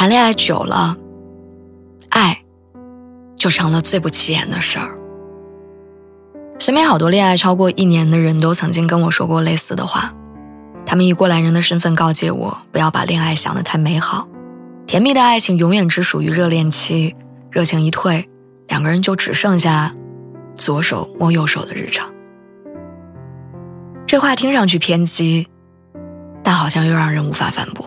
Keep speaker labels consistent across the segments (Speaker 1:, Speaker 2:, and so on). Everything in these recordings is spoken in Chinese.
Speaker 1: 谈恋爱久了，爱就成了最不起眼的事儿。身边好多恋爱超过一年的人都曾经跟我说过类似的话，他们以过来人的身份告诫我，不要把恋爱想得太美好，甜蜜的爱情永远只属于热恋期，热情一退，两个人就只剩下左手摸右手的日常。这话听上去偏激，但好像又让人无法反驳。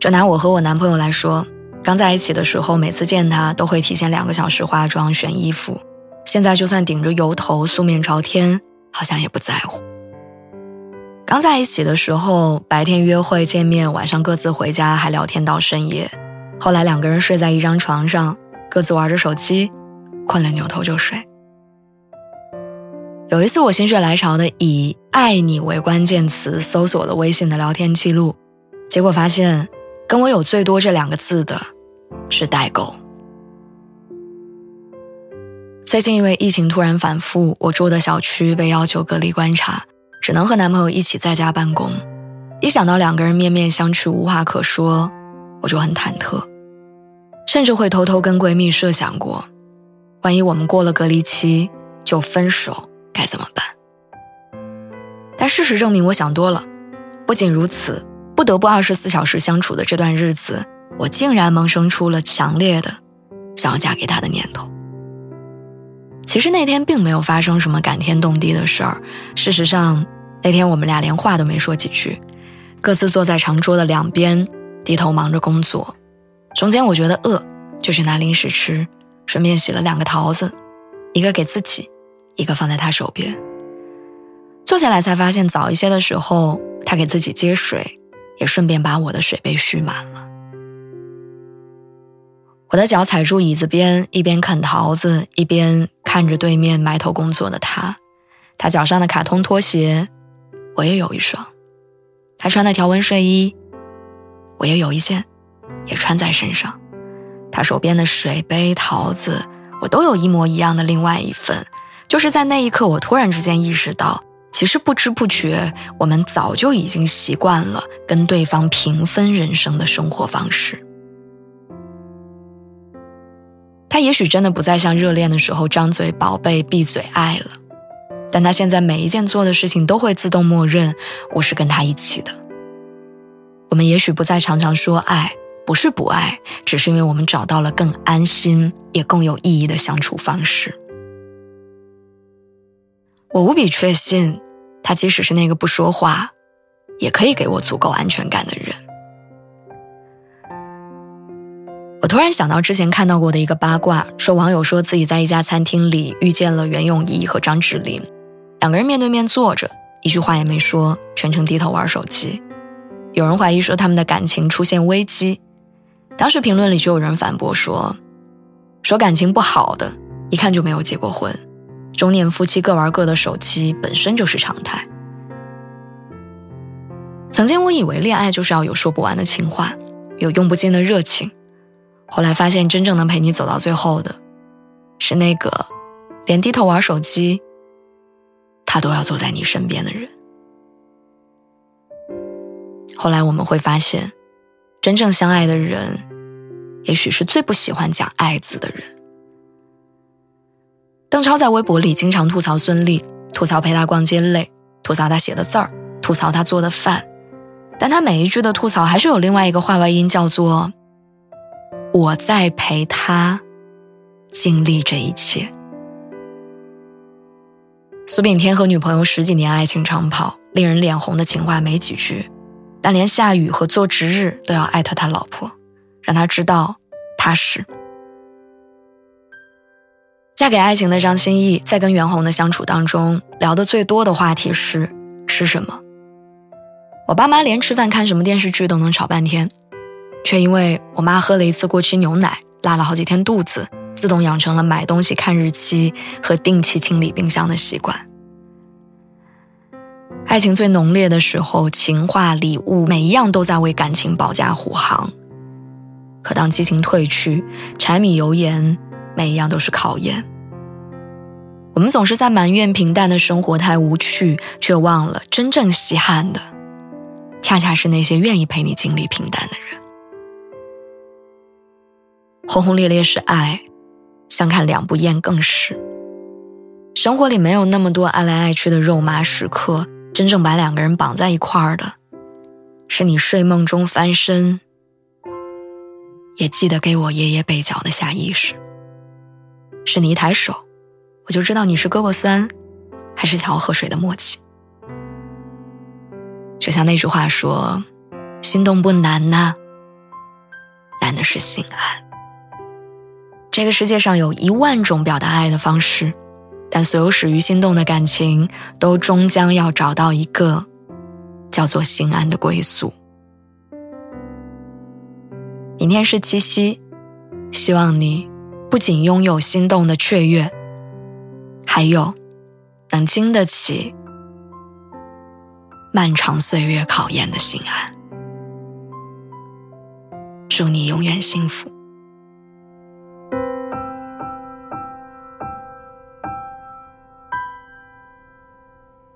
Speaker 1: 就拿我和我男朋友来说，刚在一起的时候，每次见他都会提前两个小时化妆选衣服。现在就算顶着油头素面朝天，好像也不在乎。刚在一起的时候，白天约会见面，晚上各自回家，还聊天到深夜。后来两个人睡在一张床上，各自玩着手机，困了扭头就睡。有一次我心血来潮的以“爱你”为关键词搜索了微信的聊天记录，结果发现。跟我有最多这两个字的，是代沟。最近因为疫情突然反复，我住的小区被要求隔离观察，只能和男朋友一起在家办公。一想到两个人面面相觑、无话可说，我就很忐忑，甚至会偷偷跟闺蜜设想过，万一我们过了隔离期就分手该怎么办？但事实证明，我想多了。不仅如此。不得不二十四小时相处的这段日子，我竟然萌生出了强烈的想要嫁给他的念头。其实那天并没有发生什么感天动地的事儿。事实上，那天我们俩连话都没说几句，各自坐在长桌的两边，低头忙着工作。中间我觉得饿，就去拿零食吃，顺便洗了两个桃子，一个给自己，一个放在他手边。坐下来才发现，早一些的时候，他给自己接水。也顺便把我的水杯续满了。我的脚踩住椅子边，一边啃桃子，一边看着对面埋头工作的他。他脚上的卡通拖鞋，我也有一双；他穿的条纹睡衣，我也有一件，也穿在身上。他手边的水杯、桃子，我都有一模一样的另外一份。就是在那一刻，我突然之间意识到。其实不知不觉，我们早就已经习惯了跟对方平分人生的生活方式。他也许真的不再像热恋的时候张嘴宝贝闭嘴爱了，但他现在每一件做的事情都会自动默认我是跟他一起的。我们也许不再常常说爱，不是不爱，只是因为我们找到了更安心也更有意义的相处方式。我无比确信。他即使是那个不说话，也可以给我足够安全感的人。我突然想到之前看到过的一个八卦，说网友说自己在一家餐厅里遇见了袁咏仪和张智霖，两个人面对面坐着，一句话也没说，全程低头玩手机。有人怀疑说他们的感情出现危机，当时评论里就有人反驳说，说感情不好的，一看就没有结过婚。中年夫妻各玩各的手机本身就是常态。曾经我以为恋爱就是要有说不完的情话，有用不尽的热情，后来发现真正能陪你走到最后的，是那个连低头玩手机，他都要坐在你身边的人。后来我们会发现，真正相爱的人，也许是最不喜欢讲“爱”字的人。邓超在微博里经常吐槽孙俪，吐槽陪他逛街累，吐槽他写的字儿，吐槽他做的饭，但他每一句的吐槽还是有另外一个话外音，叫做“我在陪他经历这一切”。苏炳添和女朋友十几年爱情长跑，令人脸红的情话没几句，但连下雨和做值日都要艾特他老婆，让他知道他是。嫁给爱情的张歆艺在跟袁弘的相处当中，聊的最多的话题是吃什么。我爸妈连吃饭看什么电视剧都能吵半天，却因为我妈喝了一次过期牛奶，拉了好几天肚子，自动养成了买东西看日期和定期清理冰箱的习惯。爱情最浓烈的时候，情话、礼物，每一样都在为感情保驾护航。可当激情褪去，柴米油盐，每一样都是考验。我们总是在埋怨平淡的生活太无趣，却忘了真正稀罕的。恰恰是那些愿意陪你经历平淡的人。轰轰烈烈是爱，相看两不厌更是。生活里没有那么多爱来爱去的肉麻时刻，真正把两个人绑在一块儿的，是你睡梦中翻身，也记得给我掖掖被角的下意识。是你一抬手，我就知道你是胳膊酸，还是想要喝水的默契。就像那句话说：“心动不难呐，难的是心安。”这个世界上有一万种表达爱的方式，但所有始于心动的感情，都终将要找到一个叫做心安的归宿。明天是七夕，希望你不仅拥有心动的雀跃，还有能经得起。漫长岁月考验的心安，祝你永远幸福。